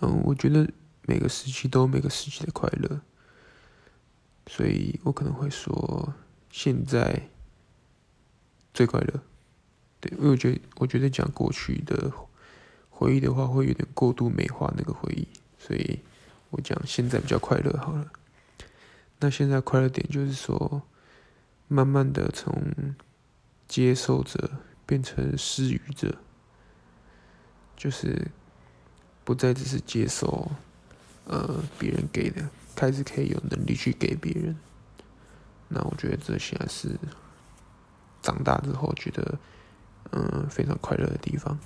嗯，我觉得每个时期都有每个时期的快乐，所以我可能会说现在最快乐。对，因为我觉得我觉得讲过去的回忆的话，会有点过度美化那个回忆，所以我讲现在比较快乐好了。那现在快乐点就是说，慢慢的从接受者变成施予者，就是不再只是接受，呃，别人给的，开始可以有能力去给别人。那我觉得这现在是长大之后觉得，嗯，非常快乐的地方。